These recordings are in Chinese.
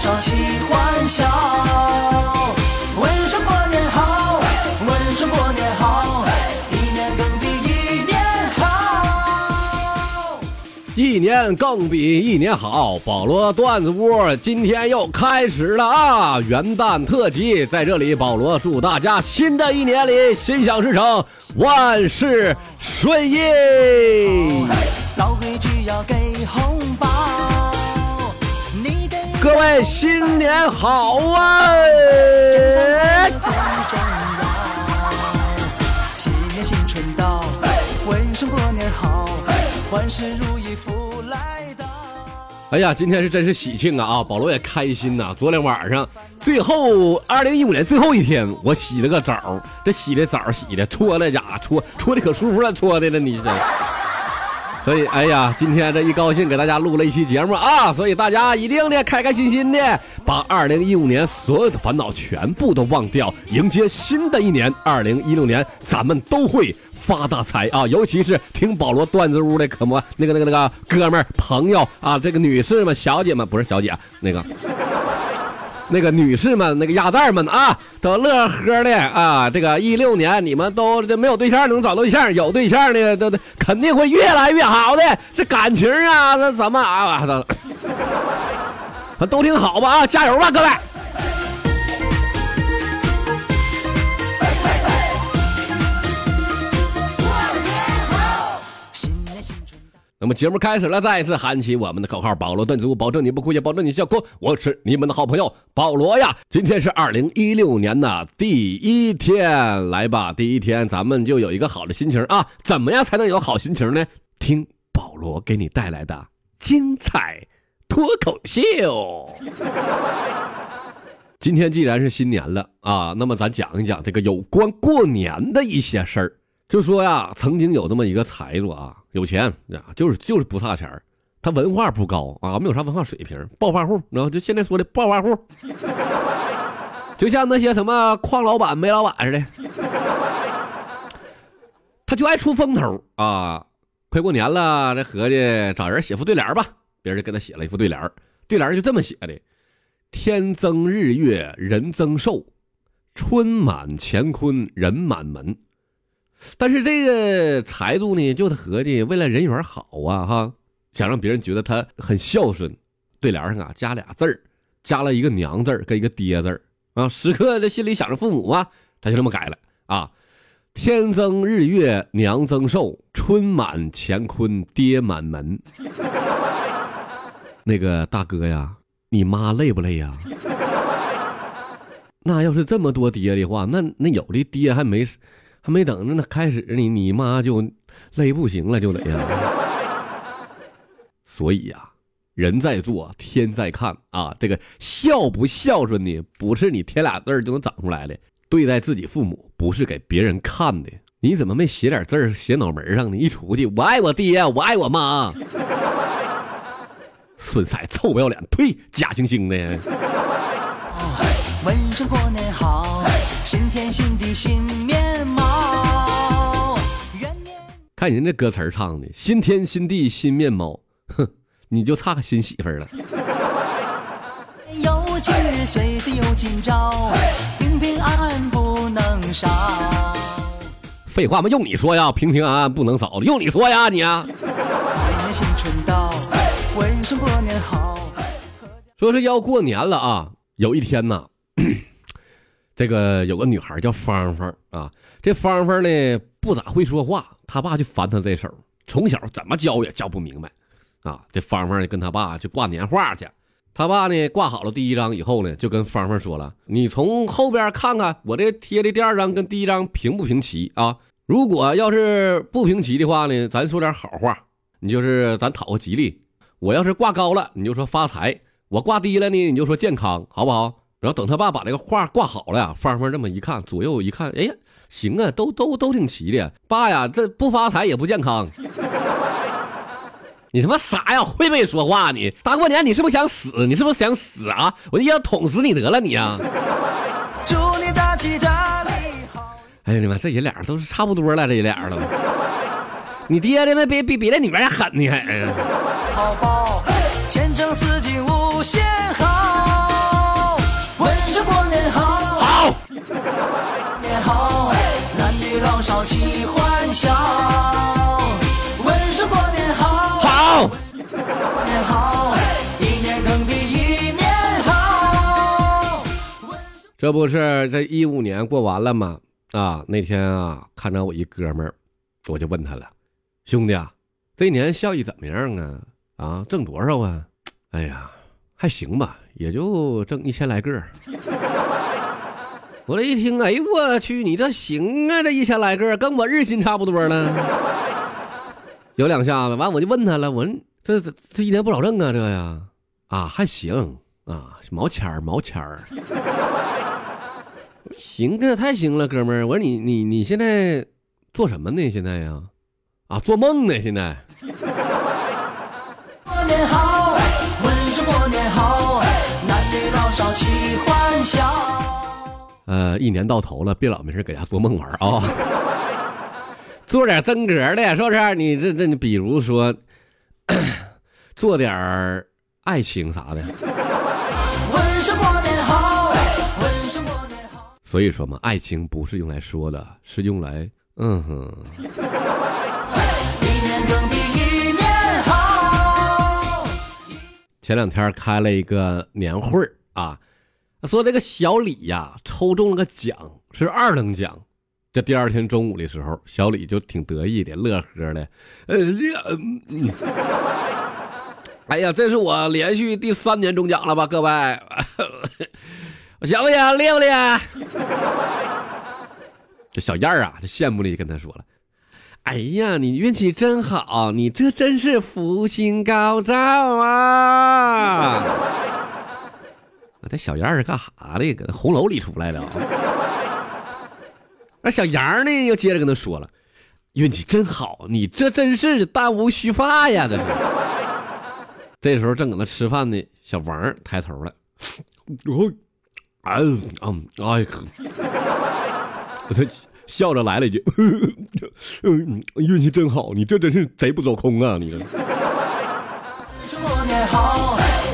少齐欢笑。问声过年好，问声过年好，一年更比一年好。一年更比一年好，保罗段子屋今天又开始了啊！元旦特辑在这里，保罗祝大家新的一年里心想事成，万事顺意。老规矩要给红包，各位新年好啊！最重要。新年新春到，问声过年好，万事如意福来到。哎呀，今天是真是喜庆啊！啊，保罗也开心呐、昨天晚上最后二零一五年最后一天，我洗了个澡，这洗的澡洗的搓了家搓搓的可舒服了，搓的了你这。所以，哎呀，今天这一高兴，给大家录了一期节目啊！所以大家一定得开开心心的，把二零一五年所有的烦恼全部都忘掉，迎接新的一年。二零一六年，咱们都会发大财啊！尤其是听保罗段子屋的可么那个那个那个哥们儿朋友啊，这个女士们、小姐们，不是小姐，那个。那个女士们、那个鸭蛋们啊，都乐呵的啊！这个一六年你们都这没有对象能找对象，有对象的都都肯定会越来越好的。这感情啊，那怎么啊？都都挺好吧啊！加油吧，各位！那么节目开始了，再次喊起我们的口号：保罗段子屋，保证你不哭，也保证你笑哭。我是你们的好朋友保罗呀。今天是二零一六年的第一天，来吧，第一天咱们就有一个好的心情啊！怎么样才能有好心情呢？听保罗给你带来的精彩脱口秀。今天既然是新年了啊，那么咱讲一讲这个有关过年的一些事儿。就说呀，曾经有这么一个财主啊，有钱啊，就是就是不差钱他文化不高啊，没有啥文化水平，暴发户，然后就现在说的暴发户，就像那些什么矿老板、煤老板似的，他就爱出风头啊。快过年了，这合计找人写副对联吧，别人就给他写了一副对联对联就这么写的：天增日月人增寿，春满乾坤人满门。但是这个财主呢，就他合计为了人缘好啊，哈，想让别人觉得他很孝顺，对联上啊加俩字儿，加了一个娘字儿跟一个爹字儿啊，时刻在心里想着父母啊，他就这么改了啊，天增日月娘增寿，春满乾坤爹满门。那个大哥呀，你妈累不累呀？那要是这么多爹的话，那那有的爹还没。还没等着呢，开始你你妈就累不行了，就得呀。所以呀、人在做，天在看啊。这个孝不孝顺呢，不是你添俩字就能长出来的。对待自己父母，不是给别人看的。你怎么没写点字儿写脑门上呢？一出去，我爱我爹，我爱我妈。孙彩臭不要脸，呸！假惺惺的。问声过年好，新天新地新面看人这歌词儿唱的，新天新地新面貌，哼，你就差个新媳妇儿了。有今日，岁岁有今朝，平平安安不能少。废话嘛，用你说呀，平平安安不能少，用你说呀，你啊。财年新春到，问声过年好。说是要过年了啊，有一天呐，这个有个女孩叫芳芳啊，这芳芳呢不咋会说话，她爸就烦她这手，从小怎么教也教不明白啊。这芳芳呢跟她爸去挂年画去，他爸呢挂好了第一张以后呢，就跟芳芳说了：“你从后边看看我这贴的第二张跟第一张平不平齐啊？如果要是不平齐的话呢，咱说点好话，你就是咱讨个吉利。我要是挂高了，你就说发财；我挂低了呢，你就说健康，好不好？”然后等他爸把这个画挂好了呀，芳芳这么一看，左右一看，哎呀，行啊，都都都挺齐的。爸呀，这不发财也不健康。你他妈傻呀？会不会说话你？大过年你是不是想死？你是不是想死啊？我就要捅死你得了你啊！祝你大吉大利好。哎呀你妈，这爷俩都是差不多了，这爷俩了。你爹的比比比那女人还狠呢还。哎呀好报，前程似锦无限齐欢笑。问声过年好，好，年好，一年更比一年好。这不是这一五年过完了吗？啊，那天啊，看着我一哥们儿，我就问他了，兄弟啊，这一年效益怎么样啊？啊，挣多少啊？哎呀，还行吧，也就挣一千来个儿。我这一听，哎呦我去，你这行啊，这一千来个跟我日薪差不多呢，有两下子。完我就问他了，我说这这这一年不少挣啊，这呀，啊还行啊，毛钱儿毛钱儿。行，这太行了，哥们儿。我说你你你现在做什么呢？现在呀，啊，做梦呢。现在，过年好，问声过年好，男女老少齐欢笑。呃，一年到头了，别老没事搁家做梦玩啊、做点真格的，是不是？你这这，你比如说，做点儿爱情啥的。所以说嘛，爱情不是用来说的，是用来，嗯哼。一年更比一年好。前两天开了一个年会儿啊，说这个小李呀抽中了个奖，是二等奖。这第二天中午的时候，小李就挺得意的，乐呵的，哎呀，这是我连续第三年中奖了吧，各位，行不行？厉不厉害？这小燕儿啊，这羡慕的跟他说了。哎呀，你运气真好，你这真是福星高照啊！我这小杨儿干啥的？搁那红楼里出来的！那小杨呢，又接着跟他说了：“运气真好，你这真是弹无虚发呀！”这是。这时候正搁那吃饭呢，小王抬头了，哦，哎，嗯，哎，我 他笑着来了一句：“，运气真好，你这真是贼不走空啊！你这。”声过年好，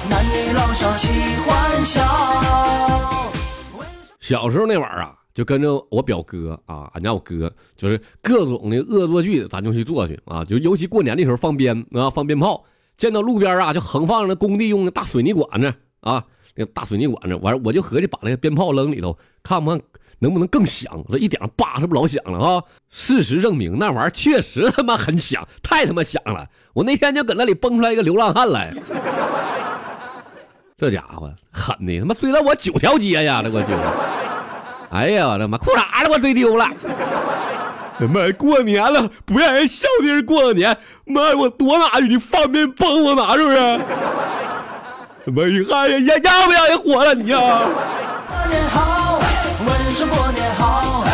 男女老少齐欢笑。小时候那会儿啊，就跟着我表哥啊，俺家我哥，就是各种的恶作剧，咱就去做去啊。就尤其过年的时候放鞭啊，放鞭炮，见到路边啊，就横放着工地用的大水泥管子啊，那大水泥管子，完我就合计把那个鞭炮扔里头，看不看能不能更响。这一点叭，这不老响了啊！事实证明，那玩意儿确实他妈很响，太 他妈响了。我那天就搁那里蹦出来一个流浪汉来。这家伙狠的，他妈追了我九条街呀！这我就，哎呀，我的妈，裤衩子我追丢了。妈，过年了，不让人笑的人过个年，妈，我多拿去，你方便帮我拿是不是？妈，你看呀，要要不要人活了你呀？过年好，问声过年好，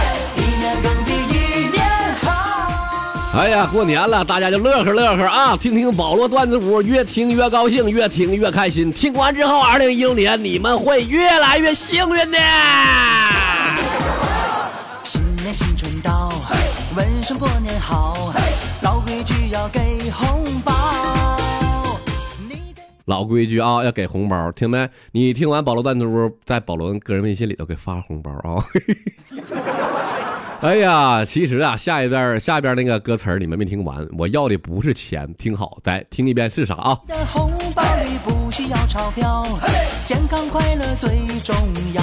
哎呀，过年了，大家就乐呵乐呵啊！听听保罗段子屋，越听越高兴，越听越开心。听完之后，二零一六年你们会越来越幸运的。新年新春到，问声过年好，老规矩要给红包。老规矩啊，要给红包，听没？你听完保罗段子屋，在保罗个人微信里头给发红包啊！哎呀，其实啊，下一段下边那个歌词你们没听完，我要的不是钱，听好，再听一遍是啥啊？的红包里不需要钞票，健康快乐最重要。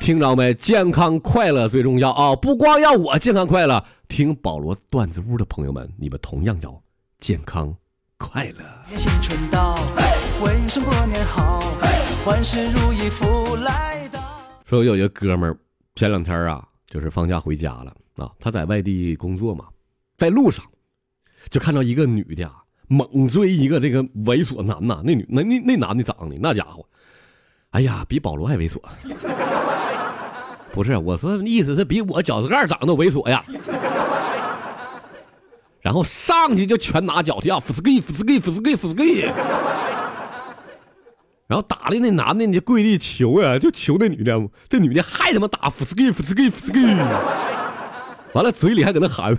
听着没？健康快乐最重要啊！不光要我健康快乐，听保罗段子屋的朋友们，你们同样要健康快乐。新春到，问声过年好，万事如意福来到。说我有一个哥们儿，前两天啊，就是放假回家了啊，他在外地工作嘛，在路上就看到一个女的啊，猛追一个这个猥琐男呐，那女那那那男的长得那家伙，哎呀，比保罗还猥琐。不是，我说意思是比我脚趾盖长得猥琐呀。然后上去就拳打脚踢啊，f s k i f s k i f s k i f s k i 然后打的那男的，你就跪地求呀，就求那女的，这女的还他妈打 f s k i f s k i f s k i 完了嘴里还搁那喊，你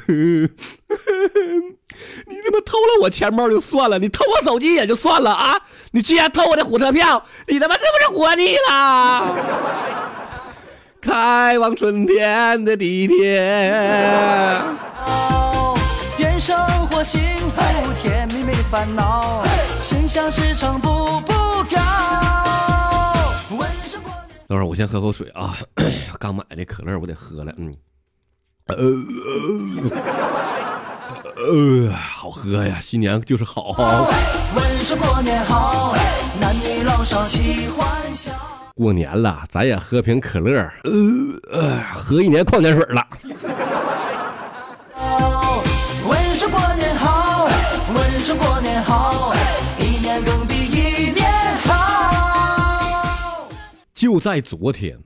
他妈偷了我钱包就算了，你偷我手机也就算了啊，你居然偷我的火车票，你他妈是不是活腻了？开往春天的地铁。哦，愿生活幸福甜蜜没烦恼，心想事成步步我先喝口水啊，刚买的可乐我得喝了，嗯，呃，好喝呀，新年就是好。过年，了，咱也喝瓶可乐，呃，喝一年矿泉水了。问声过年好，问声过就在昨天，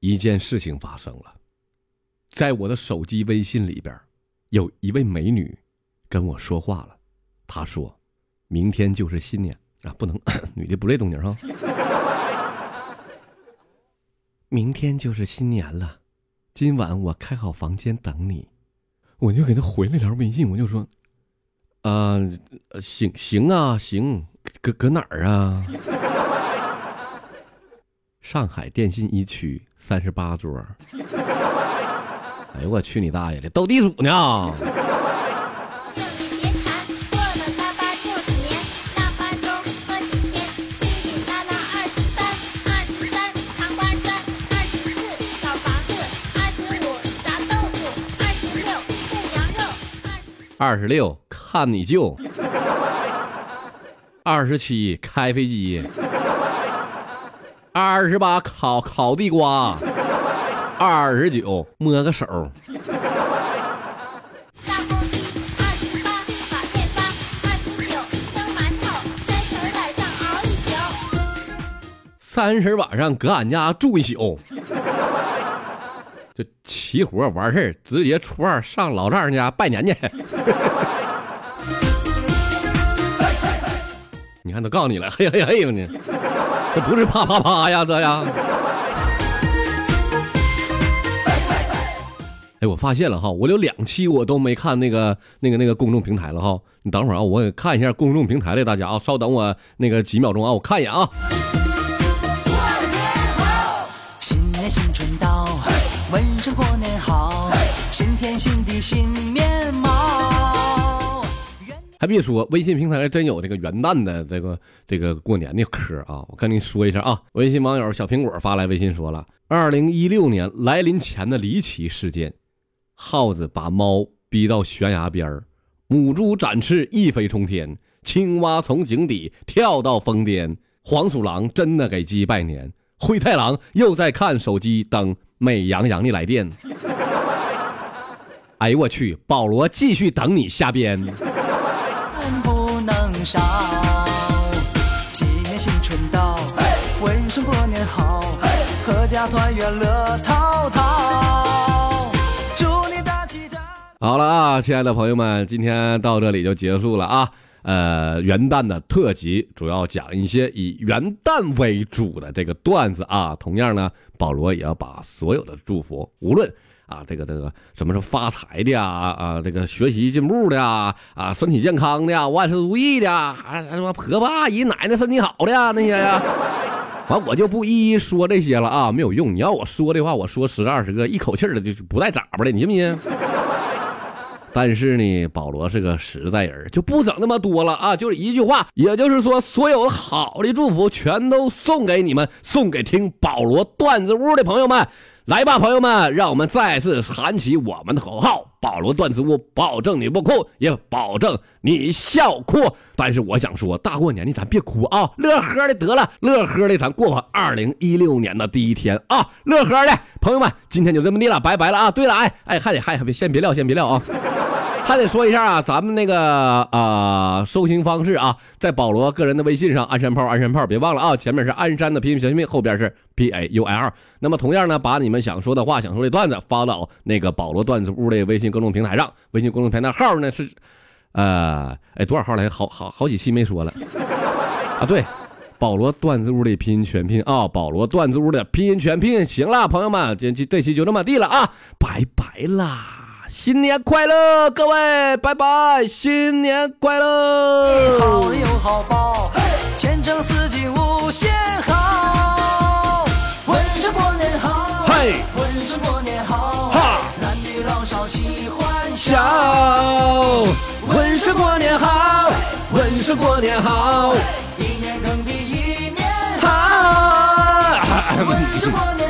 一件事情发生了，在我的手机微信里边，有一位美女跟我说话了。她说：“明天就是新年啊，不能 女的不这动静哈。明天就是新年了，今晚我开好房间等你。”我就给她回了条微信，我就说：“啊、呃行行啊，行，搁搁哪儿啊？”上海电信一区三十八桌。哎呦我去你大爷的，斗地主呢！别馋，过了腊八就是年，腊八粥喝几天，哩哩啦啦二十三，二十三糖瓜砖，二十四小房子，二十五炸豆腐，二十六炖羊肉，二二十六看你舅，二十七开飞机，二十八烤烤地瓜，二十九摸个手，二十八把面发，二十九蒸馒头，三十晚上熬一宿。三十晚上搁俺家住一宿，就齐活完事儿，直接初二上老丈人家拜年去。你看都告诉你了，嘿嘿嘿吧你，这不是啪啪啪呀，这呀。哎，我发现了哈，我有两期我都没看那个那个那个公众平台了哈。你等会儿啊，我也看一下公众平台的大家啊，稍等我那个几秒钟啊，我看一眼啊。新年新春到，问声过年好，新天新地新面。还别说，微信平台还真有这个元旦的这个这个过年的嗑啊！我跟你说一下啊，微信网友小苹果发来微信说了，二零一六年来临前的离奇事件：耗子把猫逼到悬崖边儿，母猪展翅一飞冲天，青蛙从井底跳到疯癫，黄鼠狼真的给鸡拜年，灰太狼又在看手机等美羊羊的来电。哎呦我去，保罗继续等你下边。不能少。新年新春到，问声过年好，阖家团圆乐陶陶。祝你大吉大。好了啊，亲爱的朋友们，今天到这里就结束了啊。呃，元旦的特辑主要讲一些以元旦为主的这个段子啊。同样呢，保罗也要把所有的祝福，无论啊这个这个什么是发财的呀啊这个学习进步的呀啊身体健康的呀万事如意的呀，还什么婆婆阿姨奶奶身体好的呀那些呀。完我就不一一说这些了啊，没有用。你要我说的话，我说十个二十个，一口气的就不带眨巴的，你信不信？但是呢，保罗是个实在人，就不整那么多了啊，就是一句话，也就是说，所有好的祝福全都送给你们，送给听保罗段子屋的朋友们。来吧，朋友们，让我们再次喊起我们的口号：保罗段子屋，保证你不哭，也保证你笑哭。但是我想说，大过年的咱别哭啊，乐呵的得了，乐呵的咱过完二零一六年的第一天啊，乐呵的朋友们，今天就这么地了，拜拜了啊。对了，哎哎，还得还别先别撂，先别撂啊。还得说一下啊，咱们那个啊、收听方式啊，在保罗个人的微信上，鞍山炮，鞍山炮，别忘了啊，前面是鞍山的拼音小拼，后边是 P A U L。那么同样呢，把你们想说的话、想说的段子发到那个保罗段子屋的微信公众平台上，微信公众平台号呢是，呃，哎多少号来？好好好几期没说了 啊，对。保罗段子屋的拼音全拼啊，保罗段子屋的拼音全拼。行了，朋友们，这这这期就这么地了啊，拜拜啦！新年快乐，各位，拜拜，新年快乐！好人有好报，前程似锦无限好。问声过年好，嘿，问声过年好，哈男女老少齐欢笑。问声过年好，问声过年好，一年更比一年好。好。问声过年